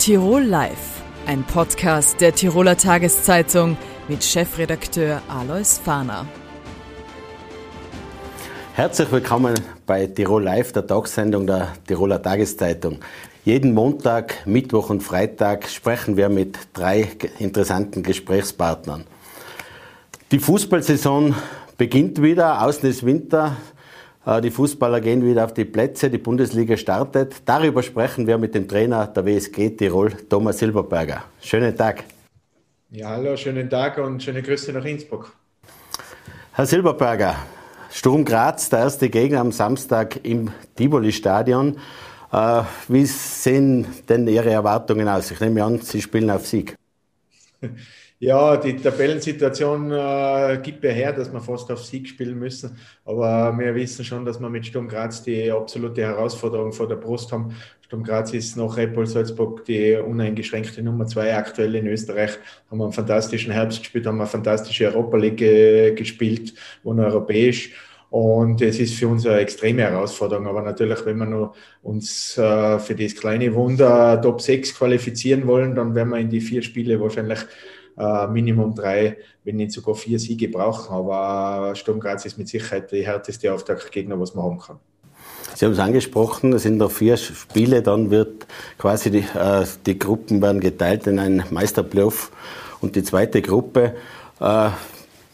Tirol Live, ein Podcast der Tiroler Tageszeitung mit Chefredakteur Alois Fahner. Herzlich willkommen bei Tirol Live, der Tagsendung der Tiroler Tageszeitung. Jeden Montag, Mittwoch und Freitag sprechen wir mit drei interessanten Gesprächspartnern. Die Fußballsaison beginnt wieder, außen ist Winter, die Fußballer gehen wieder auf die Plätze, die Bundesliga startet. Darüber sprechen wir mit dem Trainer der WSG Tirol, Thomas Silberberger. Schönen Tag. Ja, hallo, schönen Tag und schöne Grüße nach Innsbruck. Herr Silberberger, Sturm Graz, der erste Gegner am Samstag im Tivoli-Stadion. Äh, wie sehen denn Ihre Erwartungen aus? Ich nehme an, Sie spielen auf Sieg. Ja, die Tabellensituation äh, gibt ja her, dass wir fast auf Sieg spielen müssen. Aber wir wissen schon, dass wir mit Sturm Graz die absolute Herausforderung vor der Brust haben. Sturm Graz ist nach Bull Salzburg die uneingeschränkte Nummer zwei aktuell in Österreich. Haben einen fantastischen Herbst gespielt, haben eine fantastische Europa League äh, gespielt, und europäisch. Und es ist für uns eine extreme Herausforderung. Aber natürlich, wenn wir nur uns äh, für das kleine Wunder Top 6 qualifizieren wollen, dann werden wir in die vier Spiele wahrscheinlich äh, Minimum drei, wenn nicht sogar vier Siege brauchen. Aber Sturm Graz ist mit Sicherheit die härteste Auftaktgegner, was man haben kann. Sie haben es angesprochen, es sind noch vier Spiele, dann wird quasi die, äh, die Gruppen werden geteilt in einen Meisterplayoff und die zweite Gruppe. Äh,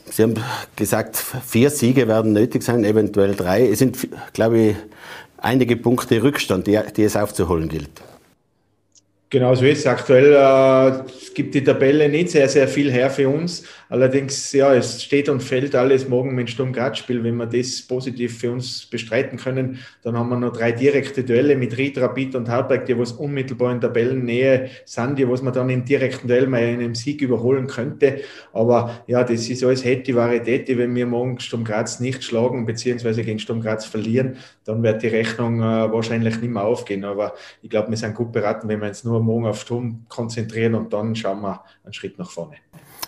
Sie haben gesagt, vier Siege werden nötig sein, eventuell drei. Es sind, glaube ich, einige Punkte Rückstand, die, die es aufzuholen gilt. Genau so ist es. Aktuell äh, gibt die Tabelle nicht sehr, sehr viel her für uns. Allerdings, ja, es steht und fällt alles morgen mit Sturm Graz Spiel. Wenn wir das positiv für uns bestreiten können, dann haben wir noch drei direkte Duelle mit Ried, Rapid und Hartberg, die was unmittelbar in Tabellennähe sind, die was man dann im direkten Duell mal in einem Sieg überholen könnte. Aber ja, das ist alles hätte Varietät, wenn wir morgen Sturm Graz nicht schlagen, beziehungsweise gegen Sturm Graz verlieren, dann wird die Rechnung äh, wahrscheinlich nicht mehr aufgehen. Aber ich glaube, wir sind gut beraten, wenn wir uns nur morgen auf Sturm konzentrieren und dann schauen wir einen Schritt nach vorne.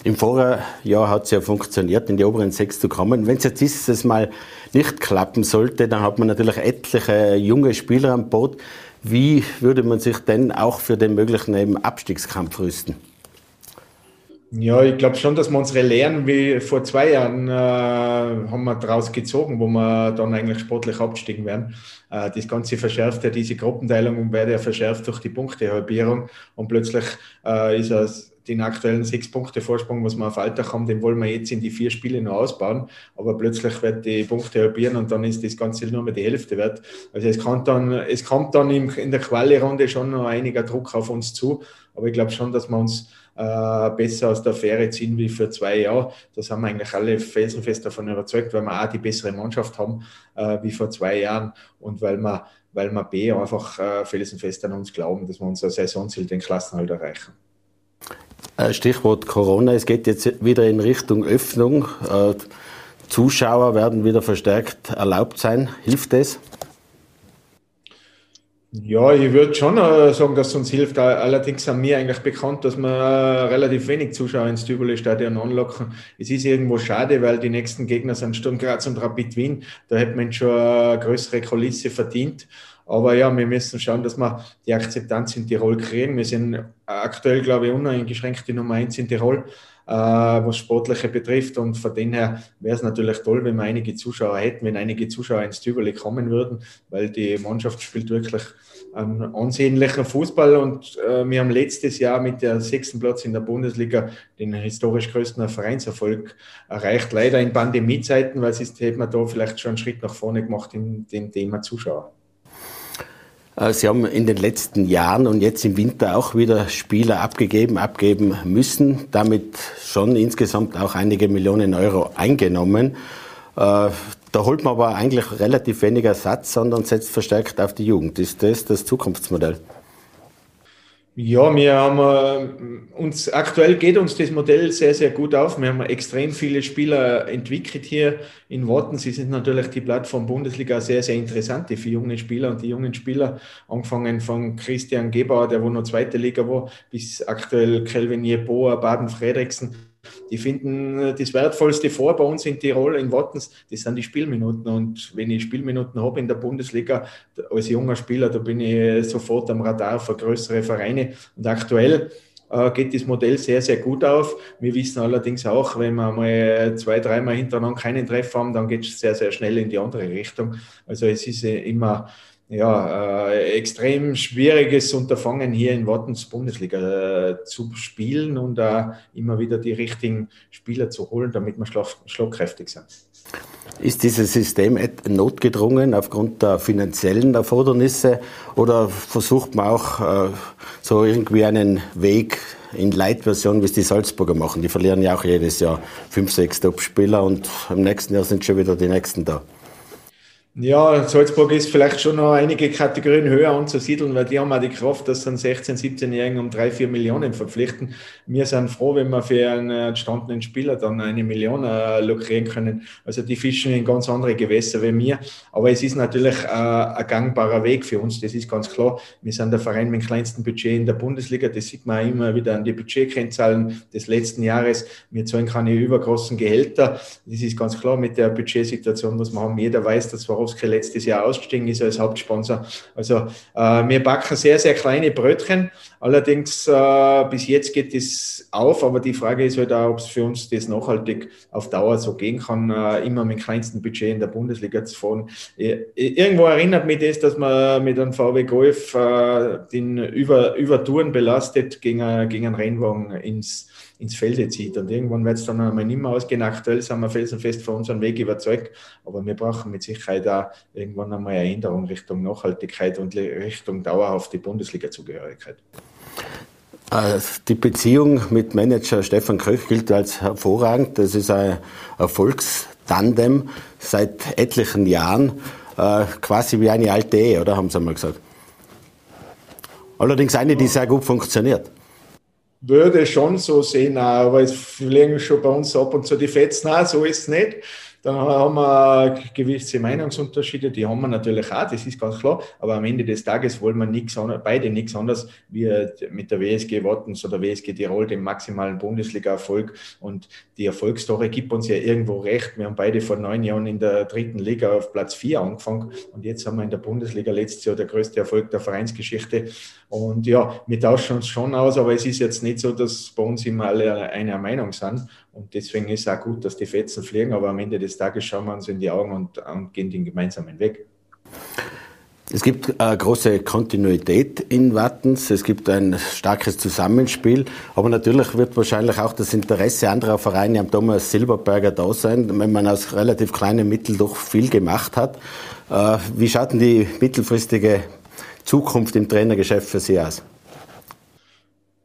Im Vorjahr hat es ja funktioniert, in die oberen sechs zu kommen. Wenn es jetzt dieses Mal nicht klappen sollte, dann hat man natürlich etliche junge Spieler an Bord. Wie würde man sich denn auch für den möglichen Abstiegskampf rüsten? Ja, ich glaube schon, dass wir unsere Lehren wie vor zwei Jahren äh, haben wir daraus gezogen, wo wir dann eigentlich sportlich abgestiegen werden. Äh, das Ganze verschärft ja diese Gruppenteilung und wird ja verschärft durch die Punktehalbierung und plötzlich äh, ist es den aktuellen sechs Punkte Vorsprung, was wir auf Alltag haben, den wollen wir jetzt in die vier Spiele noch ausbauen. Aber plötzlich wird die Punkte halbieren und dann ist das Ganze nur mehr die Hälfte wert. Also es kann dann, es kommt dann in der Quali-Runde schon noch einiger Druck auf uns zu. Aber ich glaube schon, dass wir uns äh, besser aus der Affäre ziehen wie für zwei Jahre. Das haben wir eigentlich alle felsenfest davon überzeugt, weil wir auch die bessere Mannschaft haben äh, wie vor zwei Jahren und weil wir, weil wir B einfach äh, felsenfest an uns glauben, dass wir unser Saisonziel, den Klassenhalt erreichen. Äh, Stichwort Corona, es geht jetzt wieder in Richtung Öffnung. Äh, Zuschauer werden wieder verstärkt erlaubt sein. Hilft das? Ja, ich würde schon äh, sagen, dass es uns hilft. Allerdings sind mir eigentlich bekannt, dass wir relativ wenig Zuschauer ins Tivoli-Stadion anlocken. Es ist irgendwo schade, weil die nächsten Gegner sind Sturm Graz und Rapid Wien. Da hätte man schon eine größere Kulisse verdient. Aber ja, wir müssen schauen, dass wir die Akzeptanz in Tirol kriegen. Wir sind aktuell, glaube ich, uneingeschränkt die Nummer eins in Tirol, äh, was Sportliche betrifft. Und von dem her wäre es natürlich toll, wenn wir einige Zuschauer hätten, wenn einige Zuschauer ins Tübeli kommen würden, weil die Mannschaft spielt wirklich einen ansehnlichen Fußball und äh, wir haben letztes Jahr mit der sechsten Platz in der Bundesliga den historisch größten Vereinserfolg erreicht. Leider in Pandemiezeiten, weil sonst hätten wir da vielleicht schon einen Schritt nach vorne gemacht in dem Thema Zuschauer. Äh, Sie haben in den letzten Jahren und jetzt im Winter auch wieder Spieler abgegeben, abgeben müssen, damit schon insgesamt auch einige Millionen Euro eingenommen. Äh, da holt man aber eigentlich relativ weniger Satz, sondern setzt verstärkt auf die Jugend. Ist das das Zukunftsmodell? Ja, wir haben äh, uns aktuell geht uns das Modell sehr, sehr gut auf. Wir haben extrem viele Spieler entwickelt hier in Worten. Sie sind natürlich die Plattform Bundesliga sehr, sehr interessant für junge Spieler und die jungen Spieler, angefangen von Christian Gebauer, der wo noch zweite Liga war, bis aktuell Kelvin Jeboa, Baden Fredriksen die finden das Wertvollste vor bei uns in Tirol, in Wattens, das sind die Spielminuten. Und wenn ich Spielminuten habe in der Bundesliga als junger Spieler, da bin ich sofort am Radar für größere Vereine. Und aktuell äh, geht das Modell sehr, sehr gut auf. Wir wissen allerdings auch, wenn wir mal zwei, dreimal hintereinander keinen Treff haben, dann geht es sehr, sehr schnell in die andere Richtung. Also es ist immer ja, äh, extrem schwieriges Unterfangen hier in Wattens Bundesliga äh, zu spielen und äh, immer wieder die richtigen Spieler zu holen, damit wir schlagkräftig sind. Ist dieses System notgedrungen aufgrund der finanziellen Erfordernisse oder versucht man auch äh, so irgendwie einen Weg in Light-Version, wie es die Salzburger machen? Die verlieren ja auch jedes Jahr fünf, sechs Top-Spieler und im nächsten Jahr sind schon wieder die nächsten da. Ja, Salzburg ist vielleicht schon noch einige Kategorien höher anzusiedeln, weil die haben auch die Kraft, dass sie einen 16-, 17-Jährigen um drei, vier Millionen verpflichten. Wir sind froh, wenn wir für einen entstandenen Spieler dann eine Million äh, lukrieren können. Also die fischen in ganz andere Gewässer wie wir. Aber es ist natürlich äh, ein gangbarer Weg für uns, das ist ganz klar. Wir sind der Verein mit dem kleinsten Budget in der Bundesliga. Das sieht man immer wieder an die Budgetkennzahlen des letzten Jahres. Wir zahlen keine übergroßen Gehälter. Das ist ganz klar mit der Budgetsituation, was wir haben. Jeder weiß, dass wir Swarovski letztes Jahr ausgestiegen ist als Hauptsponsor. Also äh, wir backen sehr, sehr kleine Brötchen. Allerdings äh, bis jetzt geht es auf, aber die Frage ist halt auch, ob es für uns das nachhaltig auf Dauer so gehen kann, äh, immer mit dem kleinsten Budget in der Bundesliga zu fahren. Irgendwo erinnert mich das, dass man mit einem VW Golf äh, den über, über Touren belastet gegen, gegen einen Rennwagen ins ins Felde zieht. Und irgendwann wird es dann einmal nicht mehr ausgehen. Aktuell sind wir felsenfest von unserem Weg überzeugt, aber wir brauchen mit Sicherheit auch irgendwann einmal eine Änderung Richtung Nachhaltigkeit und Richtung dauerhafte Bundesliga-Zugehörigkeit. Äh, die Beziehung mit Manager Stefan Kröch gilt als hervorragend. Das ist ein Erfolgstandem seit etlichen Jahren, äh, quasi wie eine alte Ehe, oder haben Sie einmal gesagt? Allerdings eine, die sehr gut funktioniert würde schon so sehen, aber es fliegen schon bei uns ab und zu die Fetzen, nein, so ist es nicht. Dann haben wir gewisse Meinungsunterschiede, die haben wir natürlich auch, das ist ganz klar. Aber am Ende des Tages wollen wir nichts beide nichts anderes wie mit der WSG Wattens oder WSG Tirol den maximalen Bundesliga-Erfolg. Und die Erfolgsstory gibt uns ja irgendwo recht. Wir haben beide vor neun Jahren in der dritten Liga auf Platz vier angefangen und jetzt haben wir in der Bundesliga letztes Jahr der größte Erfolg der Vereinsgeschichte. Und ja, wir tauschen uns schon aus, aber es ist jetzt nicht so, dass bei uns immer alle einer Meinung sind. Und deswegen ist es auch gut, dass die Fetzen fliegen, aber am Ende des Tages schauen wir uns in die Augen und, und gehen den gemeinsamen Weg. Es gibt eine große Kontinuität in Wattens, es gibt ein starkes Zusammenspiel, aber natürlich wird wahrscheinlich auch das Interesse anderer Vereine am Thomas Silberberger da sein, wenn man aus relativ kleinen Mitteln doch viel gemacht hat. Äh, wie schaut denn die mittelfristige Zukunft im Trainergeschäft für Sie aus?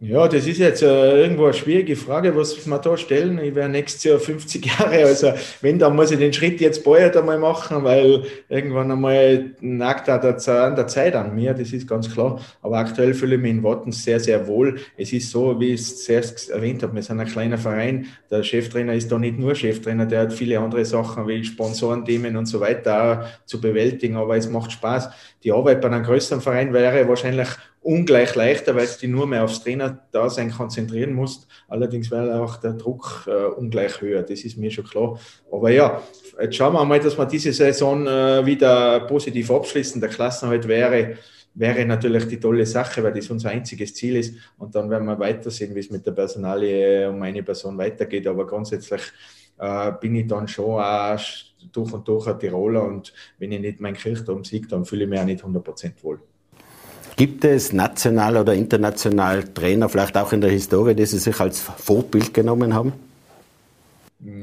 Ja, das ist jetzt äh, irgendwo eine schwierige Frage, was wir da stellen. Ich werde nächstes Jahr 50 Jahre, also wenn, dann muss ich den Schritt jetzt bald einmal machen, weil irgendwann einmal nagt da an der Zeit an mir, das ist ganz klar. Aber aktuell fühle ich mich in Wattens sehr, sehr wohl. Es ist so, wie ich es zuerst erwähnt habe, wir sind ein kleiner Verein. Der Cheftrainer ist da nicht nur Cheftrainer, der hat viele andere Sachen wie Sponsorenthemen und so weiter zu bewältigen, aber es macht Spaß. Die Arbeit bei einem größeren Verein wäre wahrscheinlich ungleich leichter, weil du dich nur mehr aufs Trainer-Dasein konzentrieren musst. Allerdings wäre auch der Druck äh, ungleich höher, das ist mir schon klar. Aber ja, jetzt schauen wir mal, dass wir diese Saison äh, wieder positiv abschließen. Der Klassenhalt wäre, wäre natürlich die tolle Sache, weil das unser einziges Ziel ist. Und dann werden wir weitersehen, wie es mit der Personalie um eine Person weitergeht. Aber grundsätzlich äh, bin ich dann schon auch durch und durch ein Tiroler und wenn ich nicht meinen Kirchturm siege, dann fühle ich mich auch nicht 100% wohl. Gibt es national oder international Trainer, vielleicht auch in der Historie, die Sie sich als Vorbild genommen haben?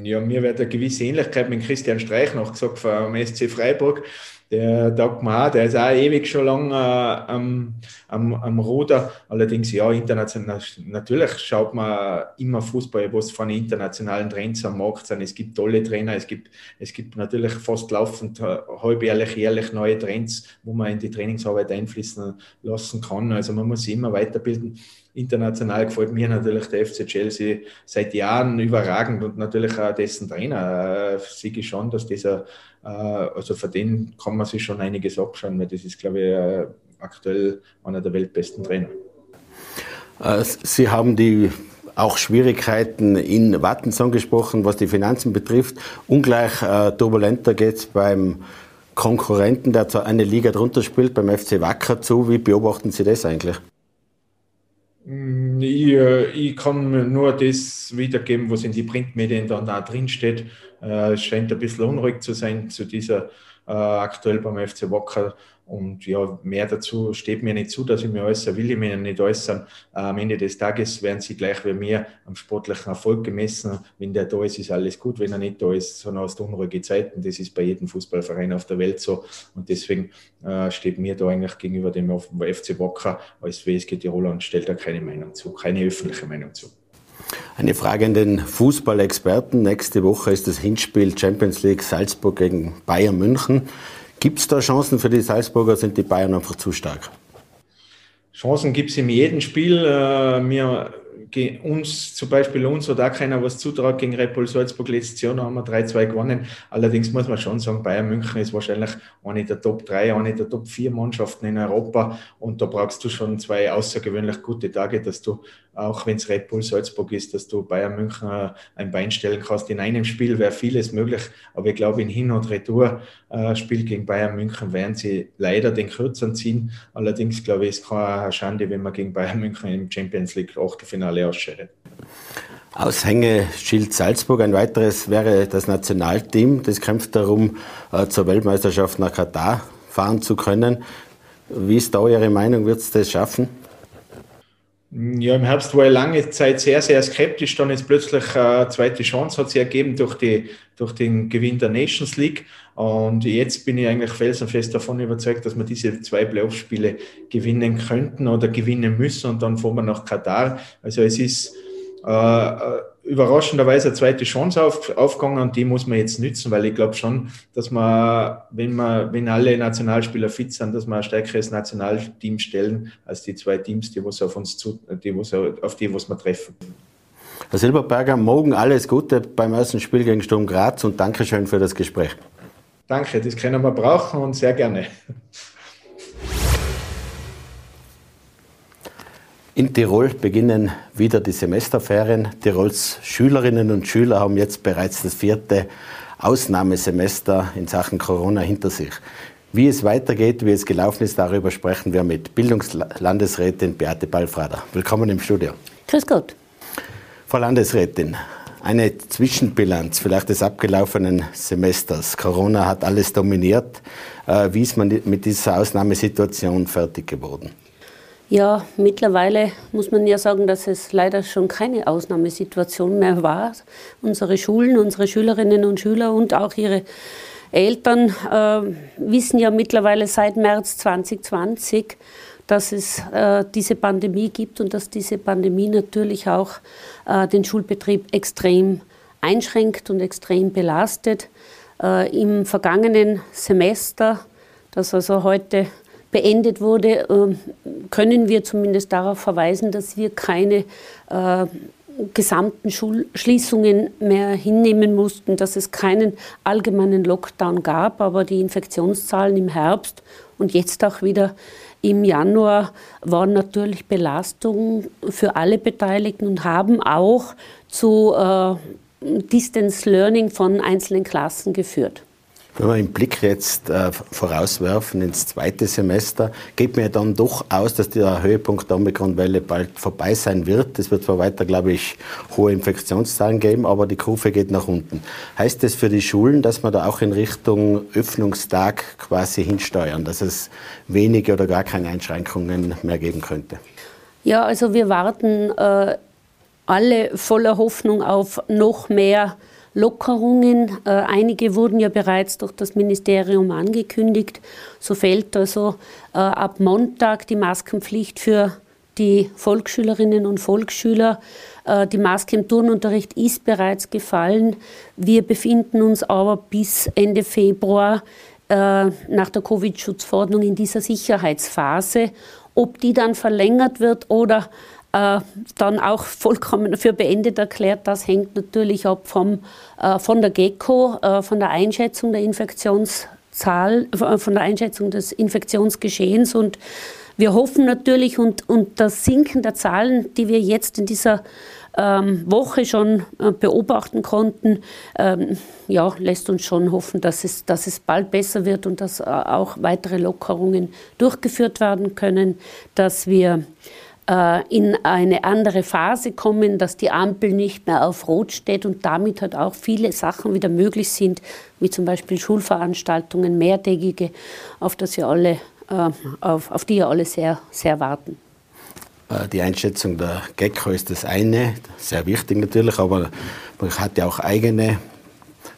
Ja, mir wird eine gewisse Ähnlichkeit mit Christian Streich noch gesagt vom SC Freiburg der Dagmar, der ist auch ewig schon lang äh, am, am, am Ruder. Allerdings, ja, international, natürlich schaut man immer Fußball, was von internationalen Trends am Markt sind. Es gibt tolle Trainer, es gibt, es gibt natürlich fast laufend äh, halbjährlich, jährlich neue Trends, wo man in die Trainingsarbeit einfließen lassen kann. Also man muss sich immer weiterbilden. International gefällt mir natürlich der FC Chelsea seit Jahren überragend und natürlich auch dessen Trainer. Äh, sehe schon, dass dieser, äh, also für den kann man sich schon einiges abschauen, weil das ist, glaube ich, äh, aktuell einer der weltbesten Trainer. Sie haben die auch Schwierigkeiten in Wattensong gesprochen, was die Finanzen betrifft. Ungleich äh, turbulenter geht es beim Konkurrenten, der eine Liga drunter spielt, beim FC Wacker zu. Wie beobachten Sie das eigentlich? Mm, ich, äh, ich, kann nur das wiedergeben, was in die Printmedien dann da drin steht. Äh, es scheint ein bisschen unruhig zu sein zu dieser äh, aktuell beim FC Wacker. Und ja, mehr dazu steht mir nicht zu, dass ich mir äußere, will ich mir nicht äußern. Am Ende des Tages werden sie gleich wie mir am sportlichen Erfolg gemessen. Wenn der da ist, ist alles gut. Wenn er nicht da ist, sondern aus unruhige Zeiten. Das ist bei jedem Fußballverein auf der Welt so. Und deswegen äh, steht mir da eigentlich gegenüber dem FC Wacker als WSG Tiroler und stellt da keine Meinung zu, keine öffentliche Meinung zu. Eine Frage an den Fußballexperten. Nächste Woche ist das Hinspiel Champions League Salzburg gegen Bayern München. Gibt es da Chancen für die Salzburger? Sind die Bayern einfach zu stark? Chancen gibt es in jedem Spiel. Äh, wir uns, zum Beispiel uns oder auch keiner was zutraut gegen Red Bull Salzburg. Letztes Jahr haben wir 3-2 gewonnen. Allerdings muss man schon sagen, Bayern München ist wahrscheinlich eine der Top 3, eine der Top 4 Mannschaften in Europa. Und da brauchst du schon zwei außergewöhnlich gute Tage, dass du, auch wenn es Red Bull Salzburg ist, dass du Bayern München äh, ein Bein stellen kannst. In einem Spiel wäre vieles möglich, aber ich glaube, in Hin- und Retour-Spiel äh, gegen Bayern München werden sie leider den Kürzeren ziehen. Allerdings glaube ich, es keine Schande, wenn man gegen Bayern München im Champions League Achtelfinale alle ausscheidet. Aushängeschild Salzburg. Ein weiteres wäre das Nationalteam. Das kämpft darum, äh, zur Weltmeisterschaft nach Katar fahren zu können. Wie ist da eure Meinung? Wird es das schaffen? Ja, im Herbst war ich lange Zeit sehr, sehr skeptisch. Dann ist plötzlich eine zweite Chance hat sich ergeben durch, die, durch den Gewinn der Nations League. Und jetzt bin ich eigentlich felsenfest davon überzeugt, dass wir diese zwei Playoff-Spiele gewinnen könnten oder gewinnen müssen. Und dann fahren wir nach Katar. Also es ist äh, äh überraschenderweise eine zweite Chance auf, aufgegangen und die muss man jetzt nützen, weil ich glaube schon, dass man, wenn man, wenn alle Nationalspieler fit sind, dass wir ein stärkeres Nationalteam stellen als die zwei Teams, die was auf uns zu, die was auf die was wir treffen. Herr Silberberger, morgen alles Gute beim ersten Spiel gegen Sturm Graz und Dankeschön für das Gespräch. Danke, das können wir brauchen und sehr gerne. In Tirol beginnen wieder die Semesterferien. Tirols Schülerinnen und Schüler haben jetzt bereits das vierte Ausnahmesemester in Sachen Corona hinter sich. Wie es weitergeht, wie es gelaufen ist, darüber sprechen wir mit Bildungslandesrätin Beate Ballfrader. Willkommen im Studio. Grüß Gott. Frau Landesrätin, eine Zwischenbilanz vielleicht des abgelaufenen Semesters. Corona hat alles dominiert. Äh, wie ist man mit dieser Ausnahmesituation fertig geworden? Ja, mittlerweile muss man ja sagen, dass es leider schon keine Ausnahmesituation mehr war. Unsere Schulen, unsere Schülerinnen und Schüler und auch ihre Eltern äh, wissen ja mittlerweile seit März 2020, dass es äh, diese Pandemie gibt und dass diese Pandemie natürlich auch äh, den Schulbetrieb extrem einschränkt und extrem belastet. Äh, Im vergangenen Semester, das also heute beendet wurde, ähm, können wir zumindest darauf verweisen, dass wir keine äh, gesamten Schulschließungen mehr hinnehmen mussten, dass es keinen allgemeinen Lockdown gab, aber die Infektionszahlen im Herbst und jetzt auch wieder im Januar waren natürlich Belastungen für alle Beteiligten und haben auch zu äh, Distance Learning von einzelnen Klassen geführt. Wenn wir einen Blick jetzt äh, vorauswerfen ins zweite Semester, geht mir dann doch aus, dass der Höhepunkt der Omikron-Welle bald vorbei sein wird. Es wird zwar weiter, glaube ich, hohe Infektionszahlen geben, aber die Kurve geht nach unten. Heißt das für die Schulen, dass wir da auch in Richtung Öffnungstag quasi hinsteuern, dass es wenige oder gar keine Einschränkungen mehr geben könnte? Ja, also wir warten äh, alle voller Hoffnung auf noch mehr Lockerungen. Äh, einige wurden ja bereits durch das Ministerium angekündigt. So fällt also äh, ab Montag die Maskenpflicht für die Volksschülerinnen und Volksschüler. Äh, die Maske im Turnunterricht ist bereits gefallen. Wir befinden uns aber bis Ende Februar nach der Covid-Schutzverordnung in dieser Sicherheitsphase. Ob die dann verlängert wird oder äh, dann auch vollkommen für beendet erklärt. Das hängt natürlich ab vom, äh, von der GECO, äh, von der Einschätzung der Infektionszahl, äh, von der Einschätzung des Infektionsgeschehens und wir hoffen natürlich und, und das Sinken der Zahlen, die wir jetzt in dieser ähm, Woche schon äh, beobachten konnten, ähm, ja, lässt uns schon hoffen, dass es, dass es bald besser wird und dass äh, auch weitere Lockerungen durchgeführt werden können, dass wir in eine andere Phase kommen, dass die Ampel nicht mehr auf Rot steht und damit halt auch viele Sachen wieder möglich sind, wie zum Beispiel Schulveranstaltungen, mehrtägige, auf, das wir alle, äh, auf, auf die ja alle sehr, sehr warten. Äh, die Einschätzung der GECO ist das eine, sehr wichtig natürlich, aber man hat ja auch eigene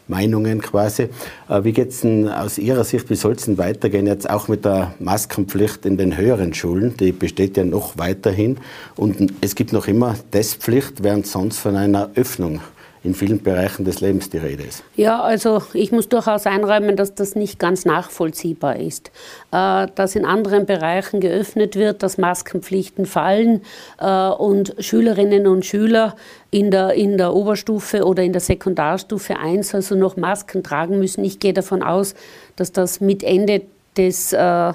Meinungen quasi. Äh, wie geht es denn aus Ihrer Sicht, wie soll es denn weitergehen jetzt auch mit der Maskenpflicht in den höheren Schulen? Die besteht ja noch weiterhin und es gibt noch immer Testpflicht, während sonst von einer Öffnung in vielen Bereichen des Lebens die Rede ist. Ja, also ich muss durchaus einräumen, dass das nicht ganz nachvollziehbar ist. Äh, dass in anderen Bereichen geöffnet wird, dass Maskenpflichten fallen äh, und Schülerinnen und Schüler in der, in der Oberstufe oder in der Sekundarstufe 1 also noch Masken tragen müssen. Ich gehe davon aus, dass das mit Ende des, äh,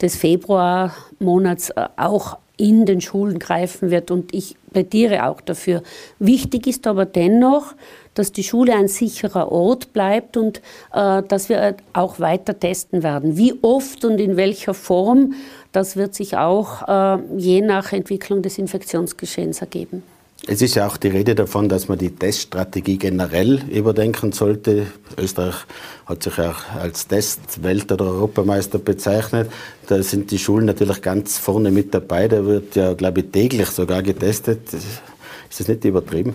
des Februarmonats auch in den Schulen greifen wird. Und ich plädiere auch dafür. Wichtig ist aber dennoch, dass die Schule ein sicherer Ort bleibt und äh, dass wir auch weiter testen werden. Wie oft und in welcher Form, das wird sich auch äh, je nach Entwicklung des Infektionsgeschehens ergeben. Es ist ja auch die Rede davon, dass man die Teststrategie generell überdenken sollte. Österreich hat sich auch als Testwelt- oder Europameister bezeichnet. Da sind die Schulen natürlich ganz vorne mit dabei. Da wird ja, glaube ich, täglich sogar getestet. Ist das nicht übertrieben?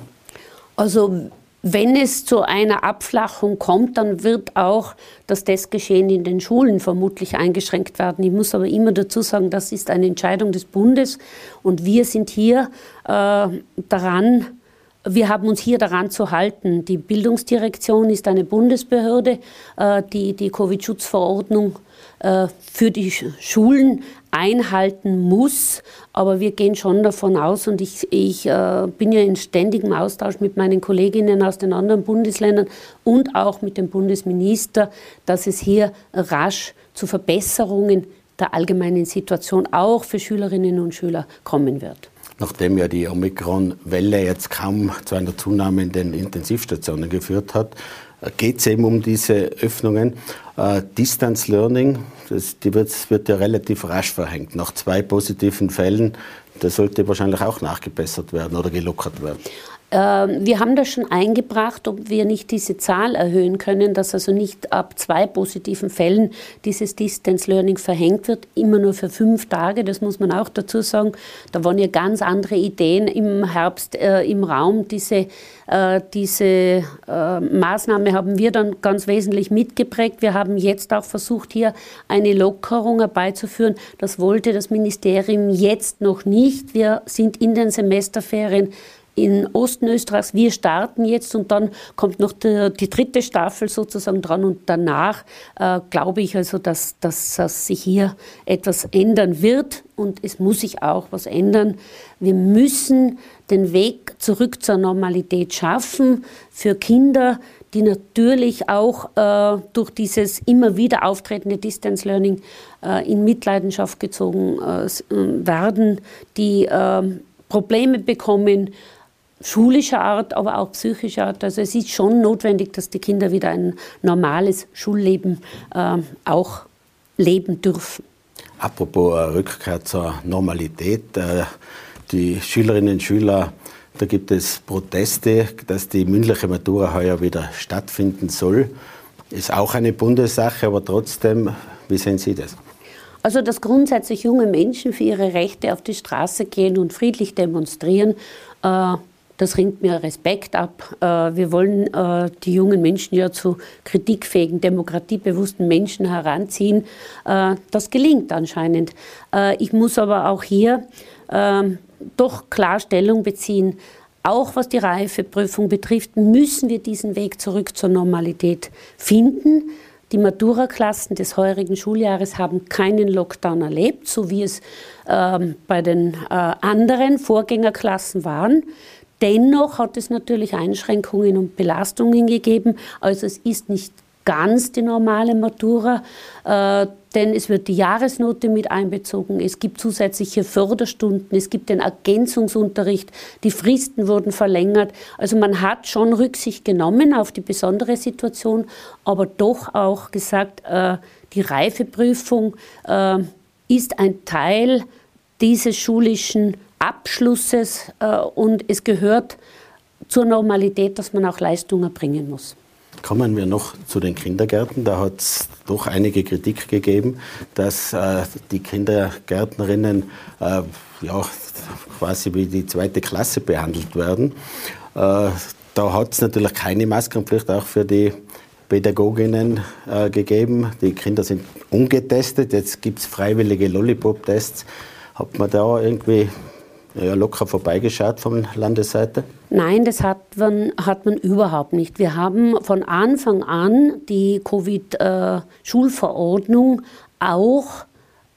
Also wenn es zu einer Abflachung kommt, dann wird auch das Testgeschehen in den Schulen vermutlich eingeschränkt werden. Ich muss aber immer dazu sagen, das ist eine Entscheidung des Bundes und wir sind hier äh, daran, wir haben uns hier daran zu halten. Die Bildungsdirektion ist eine Bundesbehörde, äh, die die Covid-Schutzverordnung äh, für die Schulen einhalten muss. Aber wir gehen schon davon aus und ich, ich äh, bin ja in ständigem Austausch mit meinen Kolleginnen aus den anderen Bundesländern und auch mit dem Bundesminister, dass es hier rasch zu Verbesserungen der allgemeinen Situation auch für Schülerinnen und Schüler kommen wird. Nachdem ja die Omikron-Welle jetzt kaum zu einer Zunahme in den Intensivstationen geführt hat, geht es eben um diese Öffnungen. Äh, Distance Learning, das die wird, wird ja relativ rasch verhängt. Nach zwei positiven Fällen, das sollte wahrscheinlich auch nachgebessert werden oder gelockert werden. Ähm, wir haben das schon eingebracht, ob wir nicht diese Zahl erhöhen können, dass also nicht ab zwei positiven Fällen dieses Distance Learning verhängt wird, immer nur für fünf Tage. Das muss man auch dazu sagen. Da waren ja ganz andere Ideen im Herbst äh, im Raum. Diese, äh, diese äh, Maßnahme haben wir dann ganz wesentlich mitgeprägt. Wir haben jetzt auch versucht, hier eine Lockerung herbeizuführen. Das wollte das Ministerium jetzt noch nicht. Wir sind in den Semesterferien in Osten Österreichs. Wir starten jetzt und dann kommt noch die, die dritte Staffel sozusagen dran und danach äh, glaube ich also, dass, dass, dass sich hier etwas ändern wird und es muss sich auch was ändern. Wir müssen den Weg zurück zur Normalität schaffen für Kinder, die natürlich auch äh, durch dieses immer wieder auftretende Distance Learning äh, in Mitleidenschaft gezogen äh, werden, die ähm, Probleme bekommen, schulischer Art, aber auch psychischer Art. Also es ist schon notwendig, dass die Kinder wieder ein normales Schulleben äh, auch leben dürfen. Apropos äh, Rückkehr zur Normalität, äh, die Schülerinnen und Schüler, da gibt es Proteste, dass die mündliche Matura heuer wieder stattfinden soll. Ist auch eine Bundessache, aber trotzdem, wie sehen Sie das? Also, dass grundsätzlich junge Menschen für ihre Rechte auf die Straße gehen und friedlich demonstrieren, äh, das ringt mir Respekt ab. Äh, wir wollen äh, die jungen Menschen ja zu kritikfähigen, demokratiebewussten Menschen heranziehen. Äh, das gelingt anscheinend. Ich muss aber auch hier ähm, doch klar Stellung beziehen. Auch was die Reifeprüfung betrifft, müssen wir diesen Weg zurück zur Normalität finden. Die Matura-Klassen des heurigen Schuljahres haben keinen Lockdown erlebt, so wie es ähm, bei den äh, anderen Vorgängerklassen waren. Dennoch hat es natürlich Einschränkungen und Belastungen gegeben. Also es ist nicht ganz die normale Matura. Äh, denn es wird die Jahresnote mit einbezogen, es gibt zusätzliche Förderstunden, es gibt den Ergänzungsunterricht, die Fristen wurden verlängert. Also man hat schon Rücksicht genommen auf die besondere Situation, aber doch auch gesagt, äh, die Reifeprüfung äh, ist ein Teil dieses schulischen Abschlusses äh, und es gehört zur Normalität, dass man auch Leistungen erbringen muss. Kommen wir noch zu den Kindergärten. Da hat es doch einige Kritik gegeben, dass äh, die Kindergärtnerinnen äh, ja, quasi wie die zweite Klasse behandelt werden. Äh, da hat es natürlich keine Maskenpflicht auch für die Pädagoginnen äh, gegeben. Die Kinder sind ungetestet. Jetzt gibt es freiwillige Lollipop-Tests. Hat man da irgendwie ja, locker vorbeigeschaut von Landesseite? Nein, das hat man, hat man überhaupt nicht. Wir haben von Anfang an die Covid-Schulverordnung auch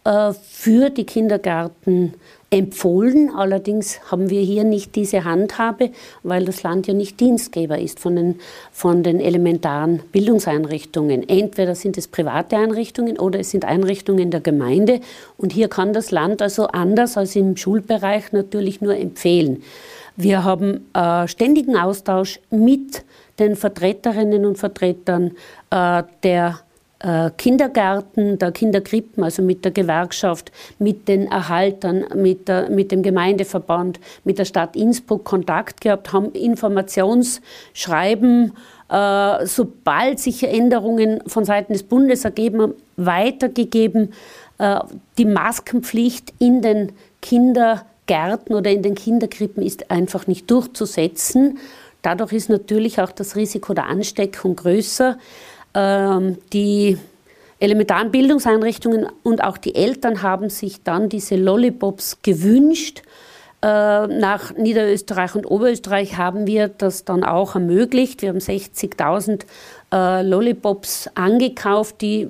äh, für die Kindergärten empfohlen. Allerdings haben wir hier nicht diese Handhabe, weil das Land ja nicht Dienstgeber ist von den, von den elementaren Bildungseinrichtungen. Entweder sind es private Einrichtungen oder es sind Einrichtungen der Gemeinde. Und hier kann das Land also anders als im Schulbereich natürlich nur empfehlen. Wir haben äh, ständigen Austausch mit den Vertreterinnen und Vertretern äh, der Kindergärten, der Kinderkrippen, also mit der Gewerkschaft, mit den Erhaltern, mit, der, mit dem Gemeindeverband, mit der Stadt Innsbruck Kontakt gehabt, haben Informationsschreiben, äh, sobald sich Änderungen von Seiten des Bundes ergeben haben, weitergegeben. Äh, die Maskenpflicht in den Kindergärten oder in den Kinderkrippen ist einfach nicht durchzusetzen. Dadurch ist natürlich auch das Risiko der Ansteckung größer. Ähm, die elementaren Bildungseinrichtungen und auch die Eltern haben sich dann diese Lollipops gewünscht. Äh, nach Niederösterreich und Oberösterreich haben wir das dann auch ermöglicht. Wir haben 60.000 äh, Lollipops angekauft, die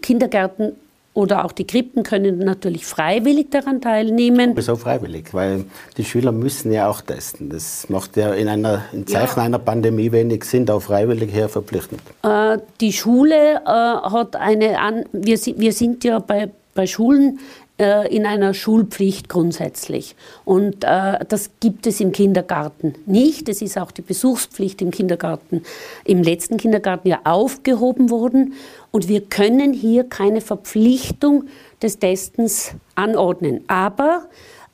Kindergärten oder auch die Krippen können natürlich freiwillig daran teilnehmen. Wieso freiwillig? Weil die Schüler müssen ja auch testen. Das macht ja in einer in Zeichen ja. einer Pandemie wenig Sinn, auch freiwillig her verpflichtend. Äh, die Schule äh, hat eine, An wir, wir sind ja bei, bei Schulen äh, in einer Schulpflicht grundsätzlich. Und äh, das gibt es im Kindergarten nicht. Es ist auch die Besuchspflicht im Kindergarten, im letzten Kindergarten ja aufgehoben worden. Und wir können hier keine Verpflichtung des Testens anordnen. Aber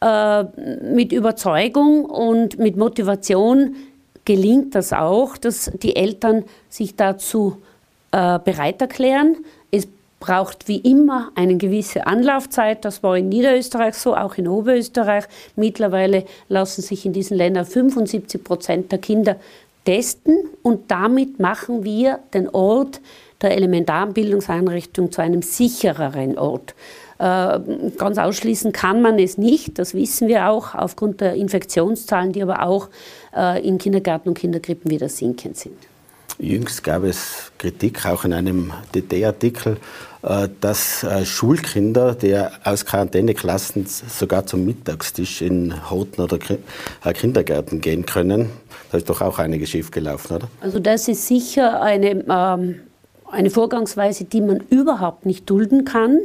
äh, mit Überzeugung und mit Motivation gelingt das auch, dass die Eltern sich dazu äh, bereit erklären. Braucht wie immer eine gewisse Anlaufzeit. Das war in Niederösterreich so, auch in Oberösterreich. Mittlerweile lassen sich in diesen Ländern 75 Prozent der Kinder testen und damit machen wir den Ort der elementaren Bildungseinrichtung zu einem sichereren Ort. Äh, ganz ausschließen kann man es nicht, das wissen wir auch aufgrund der Infektionszahlen, die aber auch äh, in Kindergärten und Kinderkrippen wieder sinkend sind. Jüngst gab es Kritik, auch in einem DD-Artikel, dass Schulkinder, die aus Quarantäneklassen sogar zum Mittagstisch in Horten oder Kindergärten gehen können. Da ist doch auch einiges schiefgelaufen, oder? Also das ist sicher eine ähm, eine Vorgangsweise, die man überhaupt nicht dulden kann.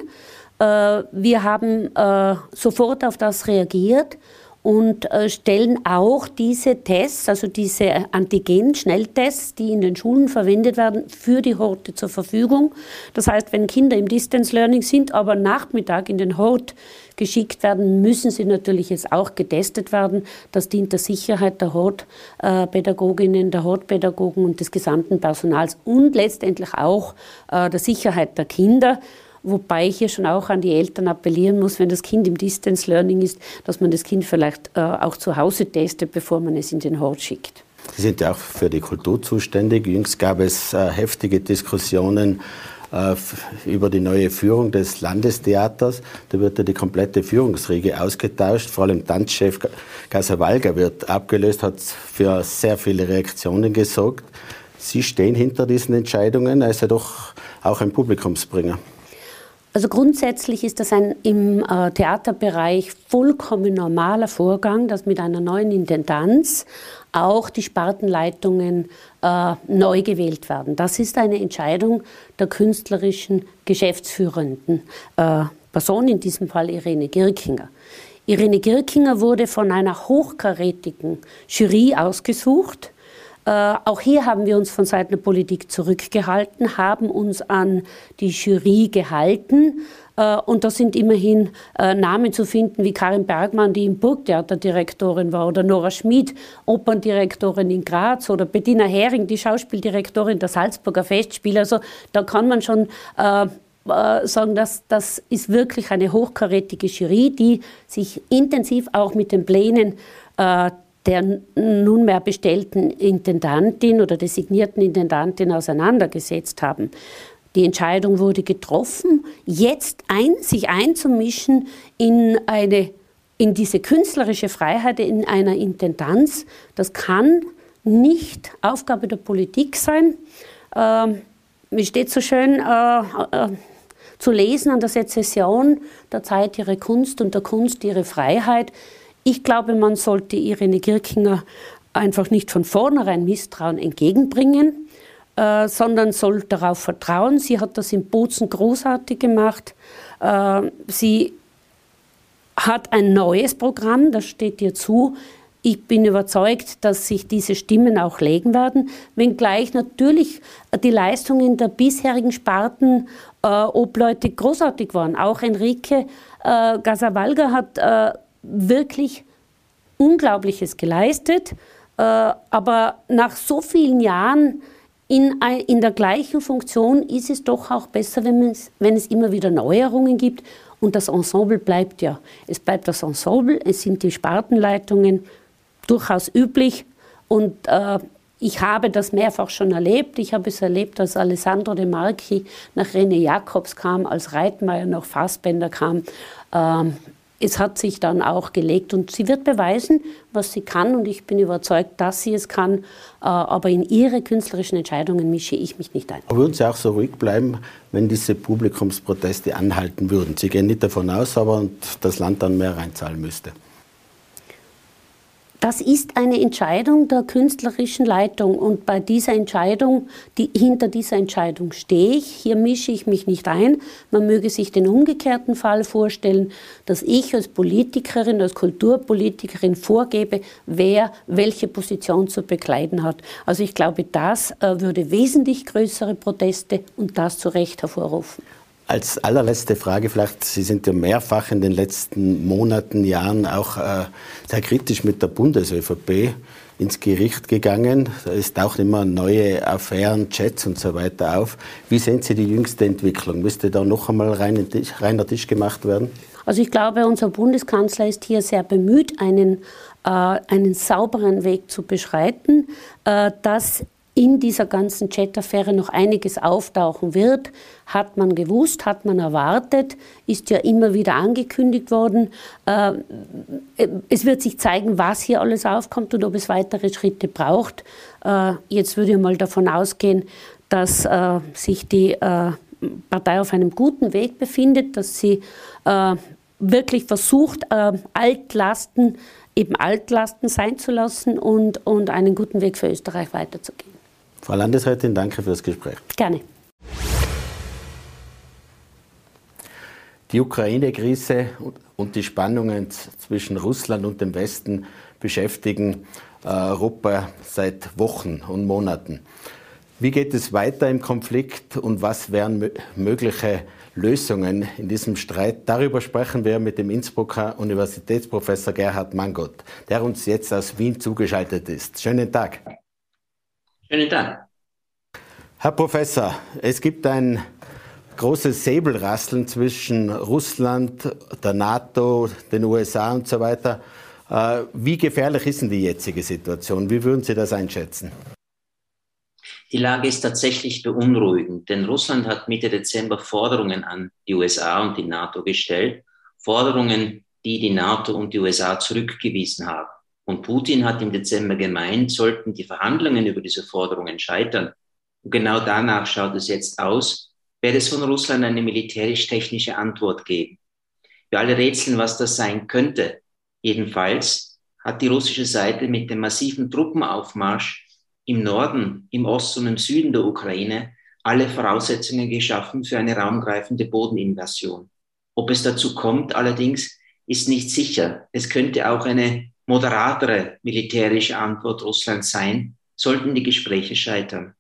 Äh, wir haben äh, sofort auf das reagiert und äh, stellen auch diese Tests, also diese Antigen-Schnelltests, die in den Schulen verwendet werden, für die Horte zur Verfügung. Das heißt, wenn Kinder im Distance Learning sind, aber Nachmittag in den Hort geschickt werden, müssen sie natürlich jetzt auch getestet werden. Das dient der Sicherheit der Hortpädagoginnen, der Hortpädagogen und des gesamten Personals und letztendlich auch äh, der Sicherheit der Kinder. Wobei ich hier schon auch an die Eltern appellieren muss, wenn das Kind im Distance Learning ist, dass man das Kind vielleicht äh, auch zu Hause testet, bevor man es in den Hort schickt. Sie sind ja auch für die Kultur zuständig. Jüngst gab es äh, heftige Diskussionen äh, über die neue Führung des Landestheaters. Da wird ja die komplette Führungsriege ausgetauscht. Vor allem Tanzchef Casawalga wird abgelöst, hat für sehr viele Reaktionen gesorgt. Sie stehen hinter diesen Entscheidungen, also doch auch ein Publikumsbringer. Also grundsätzlich ist das ein im äh, Theaterbereich vollkommen normaler Vorgang, dass mit einer neuen Intendanz auch die Spartenleitungen äh, neu gewählt werden. Das ist eine Entscheidung der künstlerischen geschäftsführenden äh, Person, in diesem Fall Irene Girkinger. Irene Girkinger wurde von einer hochkarätigen Jury ausgesucht. Äh, auch hier haben wir uns von Seiten der Politik zurückgehalten, haben uns an die Jury gehalten. Äh, und da sind immerhin äh, Namen zu finden wie Karin Bergmann, die im Burgtheaterdirektorin war, oder Nora Schmid, Operndirektorin in Graz, oder Bettina Hering, die Schauspieldirektorin der Salzburger Festspiele. Also da kann man schon äh, äh, sagen, dass das ist wirklich eine hochkarätige Jury, die sich intensiv auch mit den Plänen äh, der nunmehr bestellten Intendantin oder designierten Intendantin auseinandergesetzt haben. Die Entscheidung wurde getroffen, jetzt ein, sich einzumischen in, eine, in diese künstlerische Freiheit in einer Intendanz. Das kann nicht Aufgabe der Politik sein. Ähm, wie steht so schön, äh, äh, zu lesen an der Sezession der Zeit ihre Kunst und der Kunst ihre Freiheit. Ich glaube, man sollte Irene Girkinger einfach nicht von vornherein Misstrauen entgegenbringen, äh, sondern soll darauf vertrauen. Sie hat das in Bozen großartig gemacht. Äh, sie hat ein neues Programm, das steht ihr zu. Ich bin überzeugt, dass sich diese Stimmen auch legen werden, wenngleich natürlich die Leistungen der bisherigen Sparten äh, Obleute großartig waren. Auch Enrique äh, Gasavalga hat äh, wirklich Unglaubliches geleistet, äh, aber nach so vielen Jahren in, der gleichen Funktion ist es doch auch besser, wenn, wenn es immer wieder Neuerungen gibt. Und das Ensemble bleibt ja. Es bleibt das Ensemble, es sind die Spartenleitungen durchaus üblich. Und äh, ich habe das mehrfach schon erlebt. Ich habe es erlebt, als Alessandro De Marchi nach René Jacobs kam, als Reitmeier nach Fassbender kam. Ähm, es hat sich dann auch gelegt und sie wird beweisen, was sie kann und ich bin überzeugt, dass sie es kann. Äh, aber in ihre künstlerischen Entscheidungen mische ich mich nicht ein. Würden Sie auch so ruhig bleiben, wenn diese Publikumsproteste anhalten würden? Sie gehen nicht davon aus, aber das Land dann mehr reinzahlen müsste. Das ist eine Entscheidung der künstlerischen Leitung und bei dieser Entscheidung, die, hinter dieser Entscheidung stehe ich. Hier mische ich mich nicht ein. Man möge sich den umgekehrten Fall vorstellen, dass ich als Politikerin, als Kulturpolitikerin vorgebe, wer welche Position zu bekleiden hat. Also ich glaube, das äh, würde wesentlich größere Proteste und das zu Recht hervorrufen. Als allerletzte Frage vielleicht, Sie sind ja mehrfach in den letzten Monaten, Jahren auch äh, sehr kritisch mit der Bundes-ÖVP ins Gericht gegangen. Es tauchen immer neue Affären, Chats und so weiter auf. Wie sehen Sie die jüngste Entwicklung? Müsste da noch einmal rein Tisch, reiner Tisch gemacht werden? Also ich glaube, unser Bundeskanzler ist hier sehr bemüht, einen, äh, einen sauberen Weg zu beschreiten, äh, dass in dieser ganzen Chat-Affäre noch einiges auftauchen wird, hat man gewusst, hat man erwartet, ist ja immer wieder angekündigt worden. Äh, es wird sich zeigen, was hier alles aufkommt und ob es weitere Schritte braucht. Äh, jetzt würde ich mal davon ausgehen, dass äh, sich die Partei auf einem guten Weg befindet, dass sie wirklich versucht, Altlasten eben Altlasten sein zu lassen und, und einen guten Weg für Österreich weiterzugehen. Frau Landesrätin, danke für das Gespräch. Gerne. Die Ukraine-Krise und die Spannungen zwischen Russland und dem Westen beschäftigen äh, Europa seit Wochen und Monaten. Wie geht es weiter im Konflikt und was wären mögliche Lösungen in diesem Streit? Darüber sprechen wir mit dem Innsbrucker Universitätsprofessor Gerhard Mangott, der uns jetzt aus Wien zugeschaltet ist. Schönen Tag. Schönen Tag. Herr Professor, es gibt ein großes Säbelrasseln zwischen Russland, der NATO, den USA und so weiter. Äh, wie gefährlich ist denn die jetzige Situation? Wie würden Sie das einschätzen? Die Lage ist tatsächlich beunruhigend, denn Russland hat Mitte Dezember Forderungen an die USA und die NATO gestellt, Forderungen, die die NATO und die USA zurückgewiesen haben. Und Putin hat im Dezember gemeint, sollten die Verhandlungen über diese Forderungen scheitern. Und genau danach schaut es jetzt aus, werde es von Russland eine militärisch-technische Antwort geben. Wir alle rätseln, was das sein könnte. Jedenfalls hat die russische Seite mit dem massiven Truppenaufmarsch im Norden, im Osten und im Süden der Ukraine alle Voraussetzungen geschaffen für eine raumgreifende Bodeninvasion. Ob es dazu kommt, allerdings, ist nicht sicher. Es könnte auch eine moderatere militärische Antwort Russlands sein, sollten die Gespräche scheitern.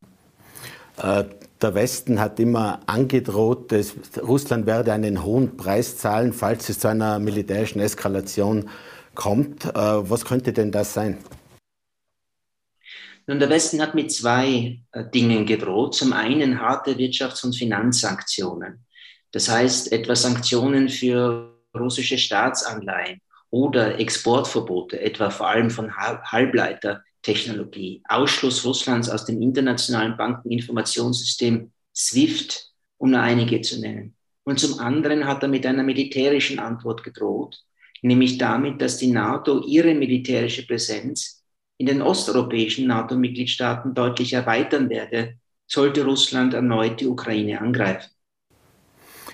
Äh, der Westen hat immer angedroht, dass Russland werde einen hohen Preis zahlen, falls es zu einer militärischen Eskalation kommt. Äh, was könnte denn das sein? Nun, der Westen hat mit zwei äh, Dingen gedroht. Zum einen harte Wirtschafts- und Finanzsanktionen. Das heißt, etwa Sanktionen für russische Staatsanleihen oder Exportverbote, etwa vor allem von Halbleitertechnologie, Ausschluss Russlands aus dem internationalen Bankeninformationssystem SWIFT, um nur einige zu nennen. Und zum anderen hat er mit einer militärischen Antwort gedroht, nämlich damit, dass die NATO ihre militärische Präsenz in den osteuropäischen NATO-Mitgliedstaaten deutlich erweitern werde, sollte Russland erneut die Ukraine angreifen.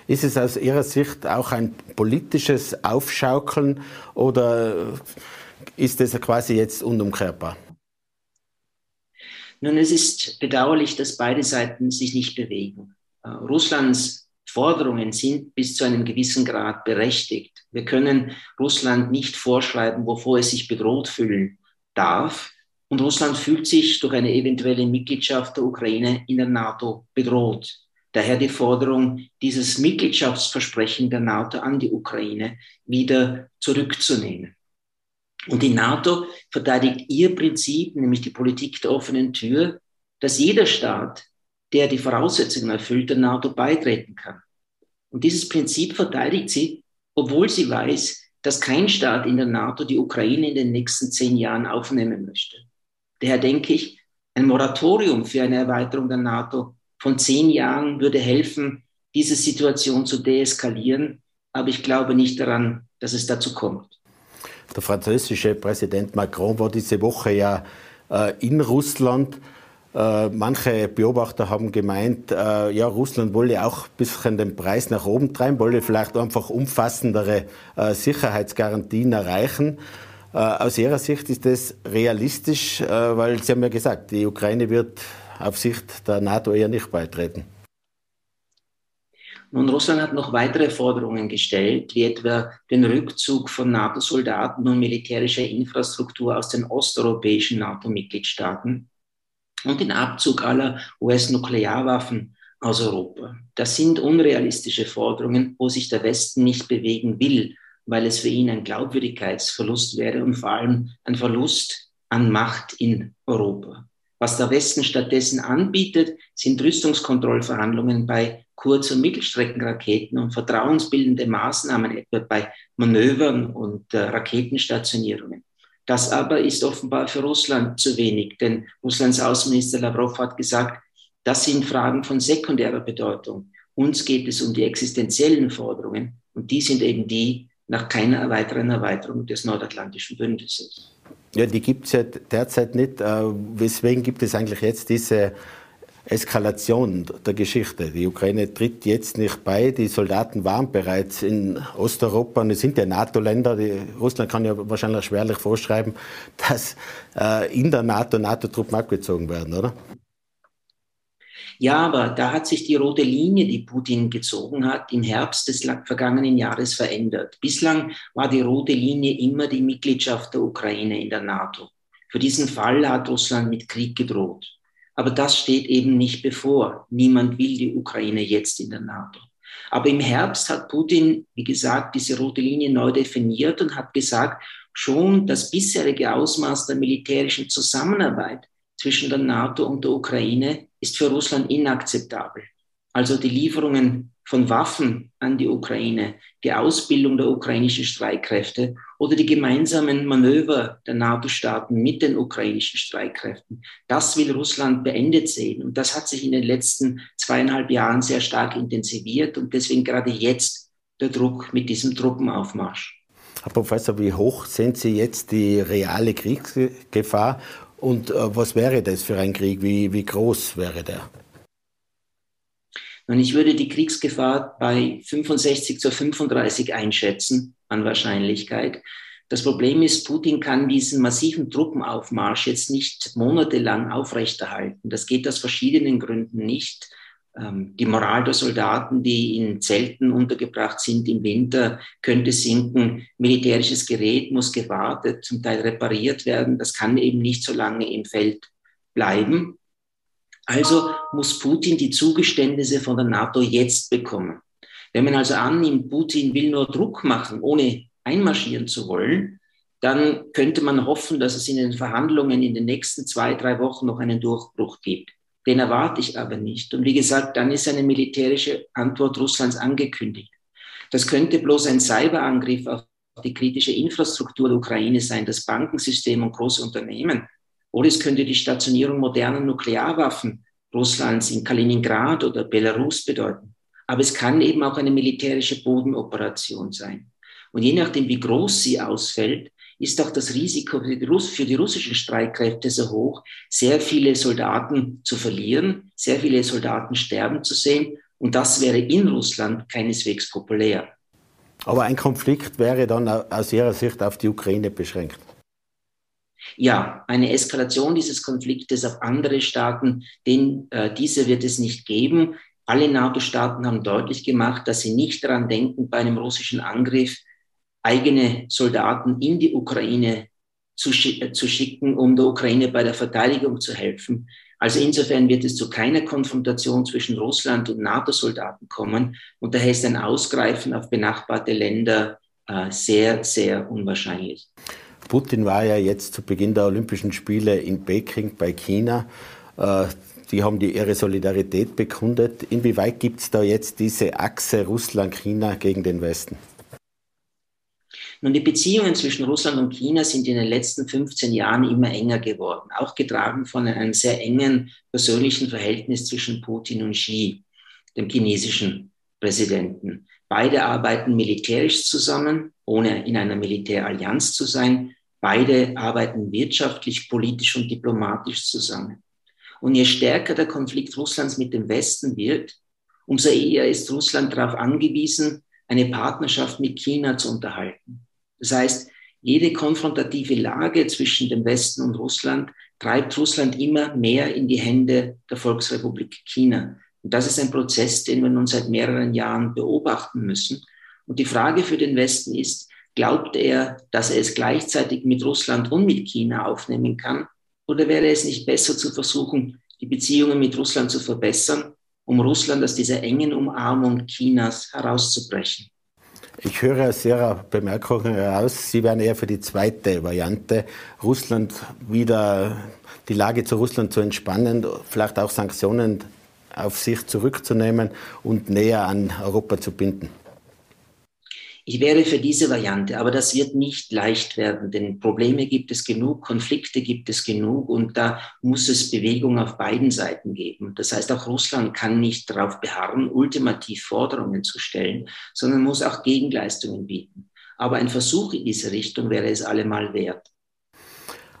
Ist es aus Ihrer Sicht auch ein politisches Aufschaukeln oder ist es quasi jetzt unumkehrbar? Nun, es ist bedauerlich, dass beide Seiten sich nicht bewegen. Uh, Russlands Forderungen sind bis zu einem gewissen Grad berechtigt. Wir können Russland nicht vorschreiben, wovor es sich bedroht fühlen darf. Und Russland fühlt sich durch eine eventuelle Mitgliedschaft der Ukraine in der NATO bedroht. Daher die Forderung, dieses Mitgliedschaftsversprechen der NATO an die Ukraine wieder zurückzunehmen. Und die NATO verteidigt ihr Prinzip, nämlich die Politik der offenen Tür, dass jeder Staat, der die Voraussetzungen erfüllt, der NATO beitreten kann. Und dieses Prinzip verteidigt sie, obwohl sie weiß, dass kein Staat in der NATO die Ukraine in den nächsten zehn Jahren aufnehmen möchte. Daher denke ich, ein Moratorium für eine Erweiterung der NATO von zehn Jahren würde helfen, diese Situation zu deeskalieren. Aber ich glaube nicht daran, dass es dazu kommt. Der französische Präsident Macron war diese Woche ja äh, in Russland. Äh, manche Beobachter haben gemeint, äh, ja, Russland wolle auch ein bisschen den Preis nach oben treiben, wolle vielleicht einfach umfassendere äh, Sicherheitsgarantien erreichen. Äh, aus Ihrer Sicht ist das realistisch, äh, weil Sie haben ja gesagt, die Ukraine wird auf Sicht der NATO eher nicht beitreten. Nun, Russland hat noch weitere Forderungen gestellt, wie etwa den Rückzug von NATO-Soldaten und militärischer Infrastruktur aus den osteuropäischen NATO-Mitgliedstaaten und den Abzug aller US-Nuklearwaffen aus Europa. Das sind unrealistische Forderungen, wo sich der Westen nicht bewegen will, weil es für ihn ein Glaubwürdigkeitsverlust wäre und vor allem ein Verlust an Macht in Europa. Was der Westen stattdessen anbietet, sind Rüstungskontrollverhandlungen bei Kurz- und Mittelstreckenraketen und vertrauensbildende Maßnahmen, etwa bei Manövern und äh, Raketenstationierungen. Das aber ist offenbar für Russland zu wenig, denn Russlands Außenminister Lavrov hat gesagt, das sind Fragen von sekundärer Bedeutung. Uns geht es um die existenziellen Forderungen und die sind eben die nach keiner weiteren Erweiterung des Nordatlantischen Bündnisses. Ja, die gibt es ja derzeit nicht. Äh, weswegen gibt es eigentlich jetzt diese Eskalation der Geschichte. Die Ukraine tritt jetzt nicht bei. Die Soldaten waren bereits in Osteuropa und es sind ja NATO-Länder. Russland kann ja wahrscheinlich schwerlich vorschreiben, dass äh, in der NATO NATO-Truppen abgezogen werden, oder? Ja, aber da hat sich die rote Linie, die Putin gezogen hat, im Herbst des vergangenen Jahres verändert. Bislang war die rote Linie immer die Mitgliedschaft der Ukraine in der NATO. Für diesen Fall hat Russland mit Krieg gedroht. Aber das steht eben nicht bevor. Niemand will die Ukraine jetzt in der NATO. Aber im Herbst hat Putin, wie gesagt, diese rote Linie neu definiert und hat gesagt, schon das bisherige Ausmaß der militärischen Zusammenarbeit zwischen der NATO und der Ukraine ist für Russland inakzeptabel. Also die Lieferungen von Waffen an die Ukraine, die Ausbildung der ukrainischen Streitkräfte oder die gemeinsamen Manöver der NATO-Staaten mit den ukrainischen Streitkräften. Das will Russland beendet sehen. Und das hat sich in den letzten zweieinhalb Jahren sehr stark intensiviert und deswegen gerade jetzt der Druck mit diesem Truppenaufmarsch. Herr Professor, wie hoch sehen Sie jetzt die reale Kriegsgefahr und äh, was wäre das für ein Krieg? Wie, wie groß wäre der? Und ich würde die Kriegsgefahr bei 65 zu 35 einschätzen an Wahrscheinlichkeit. Das Problem ist, Putin kann diesen massiven Truppenaufmarsch jetzt nicht monatelang aufrechterhalten. Das geht aus verschiedenen Gründen nicht. Ähm, die Moral der Soldaten, die in Zelten untergebracht sind im Winter, könnte sinken. Militärisches Gerät muss gewartet, zum Teil repariert werden. Das kann eben nicht so lange im Feld bleiben. Also muss Putin die Zugeständnisse von der NATO jetzt bekommen. Wenn man also annimmt, Putin will nur Druck machen, ohne einmarschieren zu wollen, dann könnte man hoffen, dass es in den Verhandlungen in den nächsten zwei, drei Wochen noch einen Durchbruch gibt. Den erwarte ich aber nicht. Und wie gesagt, dann ist eine militärische Antwort Russlands angekündigt. Das könnte bloß ein Cyberangriff auf die kritische Infrastruktur der Ukraine sein, das Bankensystem und große Unternehmen. Oder es könnte die Stationierung moderner Nuklearwaffen Russlands in Kaliningrad oder Belarus bedeuten. Aber es kann eben auch eine militärische Bodenoperation sein. Und je nachdem, wie groß sie ausfällt, ist auch das Risiko für die, russischen Streitkräfte so hoch, sehr viele Soldaten zu verlieren, sehr viele Soldaten sterben zu sehen. Und das wäre in Russland keineswegs populär. Aber ein Konflikt wäre dann aus Ihrer Sicht auf die Ukraine beschränkt. Ja, eine Eskalation dieses Konfliktes auf andere Staaten, denn äh, diese wird es nicht geben. Alle NATO-Staaten haben deutlich gemacht, dass sie nicht daran denken, bei einem russischen Angriff eigene Soldaten in die Ukraine zu, schick, äh, zu schicken, um der Ukraine bei der Verteidigung zu helfen. Also insofern wird es zu keiner Konfrontation zwischen Russland und NATO-Soldaten kommen. Und daher ist ein Ausgreifen auf benachbarte Länder äh, sehr, sehr unwahrscheinlich. Putin war ja jetzt zu Beginn der Olympischen Spiele in Peking bei China. Äh, die haben die ihre Solidarität bekundet. Inwieweit gibt es da jetzt diese Achse Russland-China gegen den Westen? Nun, die Beziehungen zwischen Russland und China sind in den letzten 15 Jahren immer enger geworden, auch getragen von einem sehr engen persönlichen Verhältnis zwischen Putin und Xi, dem chinesischen Präsidenten. Beide arbeiten militärisch zusammen, ohne in einer Militärallianz zu sein. Beide arbeiten wirtschaftlich, politisch und diplomatisch zusammen. Und je stärker der Konflikt Russlands mit dem Westen wird, umso eher ist Russland darauf angewiesen, eine Partnerschaft mit China zu unterhalten. Das heißt, jede konfrontative Lage zwischen dem Westen und Russland treibt Russland immer mehr in die Hände der Volksrepublik China. Und das ist ein Prozess, den wir nun seit mehreren Jahren beobachten müssen. Und die Frage für den Westen ist, glaubt er, dass er es gleichzeitig mit Russland und mit China aufnehmen kann? Oder wäre es nicht besser zu versuchen, die Beziehungen mit Russland zu verbessern, um Russland aus dieser engen Umarmung Chinas herauszubrechen? Ich höre aus Ihrer Bemerkung heraus, Sie wären eher für die zweite Variante, Russland wieder die Lage zu Russland zu entspannen, vielleicht auch Sanktionen auf sich zurückzunehmen und näher an Europa zu binden. Ich wäre für diese Variante, aber das wird nicht leicht werden, denn Probleme gibt es genug, Konflikte gibt es genug und da muss es Bewegung auf beiden Seiten geben. Das heißt, auch Russland kann nicht darauf beharren, ultimativ Forderungen zu stellen, sondern muss auch Gegenleistungen bieten. Aber ein Versuch in diese Richtung wäre es allemal wert.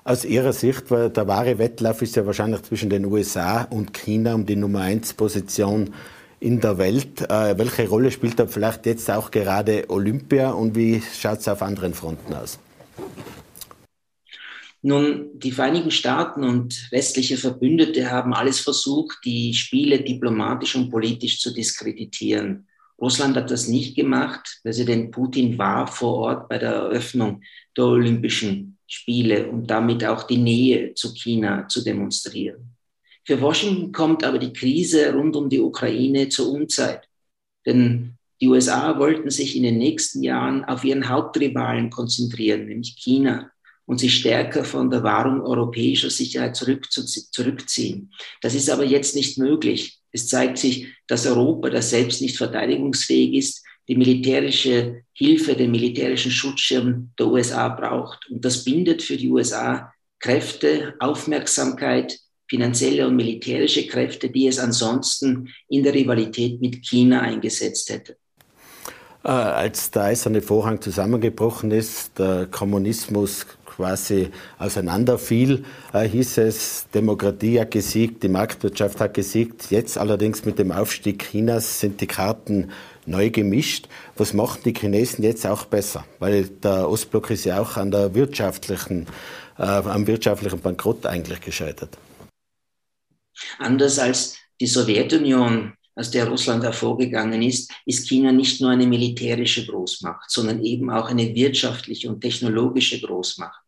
Aus Ihrer Sicht, weil der wahre Wettlauf ist ja wahrscheinlich zwischen den USA und China um die Nummer 1 Position in der Welt. Äh, welche Rolle spielt da vielleicht jetzt auch gerade Olympia und wie schaut es auf anderen Fronten aus? Nun, die Vereinigten Staaten und westliche Verbündete haben alles versucht, die Spiele diplomatisch und politisch zu diskreditieren. Russland hat das nicht gemacht. Präsident Putin war vor Ort bei der Eröffnung der Olympischen Spiele und damit auch die Nähe zu China zu demonstrieren. Für Washington kommt aber die Krise rund um die Ukraine zur Unzeit. Denn die USA wollten sich in den nächsten Jahren auf ihren Hauptrivalen konzentrieren, nämlich China, und sich stärker von der Wahrung europäischer Sicherheit zurückziehen. Das ist aber jetzt nicht möglich. Es zeigt sich, dass Europa, das selbst nicht verteidigungsfähig ist, die militärische Hilfe, den militärischen Schutzschirm der USA braucht. Und das bindet für die USA Kräfte, Aufmerksamkeit, finanzielle und militärische Kräfte, die es ansonsten in der Rivalität mit China eingesetzt hätte. Äh, als der eiserne Vorhang zusammengebrochen ist, der Kommunismus quasi auseinanderfiel, äh, hieß es, Demokratie hat gesiegt, die Marktwirtschaft hat gesiegt. Jetzt allerdings mit dem Aufstieg Chinas sind die Karten neu gemischt. Was machen die Chinesen jetzt auch besser? Weil der Ostblock ist ja auch an der wirtschaftlichen, äh, am wirtschaftlichen Bankrott eigentlich gescheitert. Anders als die Sowjetunion, aus der Russland hervorgegangen ist, ist China nicht nur eine militärische Großmacht, sondern eben auch eine wirtschaftliche und technologische Großmacht.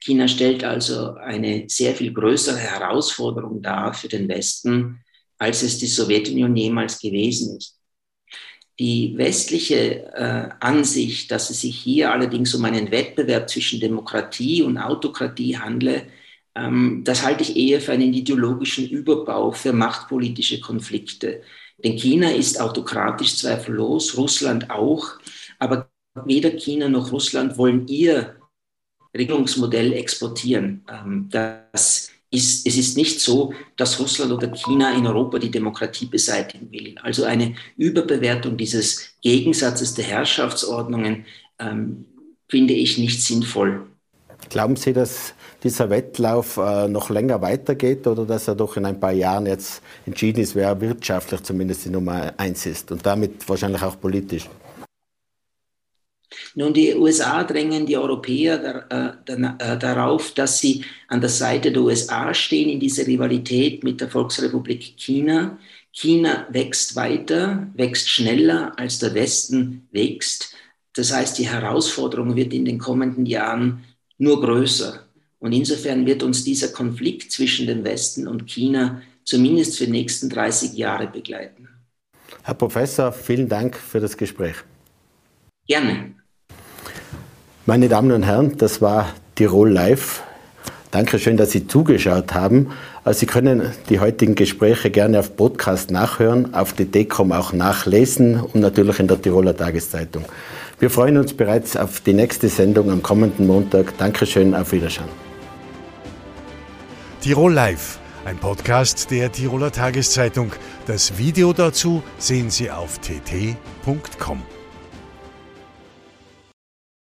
China stellt also eine sehr viel größere Herausforderung dar für den Westen, als es die Sowjetunion jemals gewesen ist. Die westliche äh, Ansicht, dass es sich hier allerdings um einen Wettbewerb zwischen Demokratie und Autokratie handle, das halte ich eher für einen ideologischen Überbau für machtpolitische Konflikte. Denn China ist autokratisch zweifellos, Russland auch, aber weder China noch Russland wollen ihr Regelungsmodell exportieren. Ähm, das ist, es ist nicht so, dass Russland oder China in Europa die Demokratie beseitigen will. Also eine Überbewertung dieses Gegensatzes der Herrschaftsordnungen ähm, finde ich nicht sinnvoll. Glauben Sie, dass dieser Wettlauf äh, noch länger weitergeht oder dass er doch in ein paar Jahren jetzt entschieden ist, wer wirtschaftlich zumindest die Nummer eins ist und damit wahrscheinlich auch politisch? Nun, die USA drängen die Europäer äh, äh, darauf, dass sie an der Seite der USA stehen in dieser Rivalität mit der Volksrepublik China. China wächst weiter, wächst schneller als der Westen wächst. Das heißt, die Herausforderung wird in den kommenden Jahren nur größer. Und insofern wird uns dieser Konflikt zwischen dem Westen und China zumindest für die nächsten 30 Jahre begleiten. Herr Professor, vielen Dank für das Gespräch. Gerne. Meine Damen und Herren, das war Tirol Live. Dankeschön, dass Sie zugeschaut haben. Also Sie können die heutigen Gespräche gerne auf Podcast nachhören, auf die DECOM auch nachlesen und natürlich in der Tiroler Tageszeitung. Wir freuen uns bereits auf die nächste Sendung am kommenden Montag. Dankeschön, auf Wiedersehen. Tirol Live, ein Podcast der Tiroler Tageszeitung. Das Video dazu sehen Sie auf tt.com.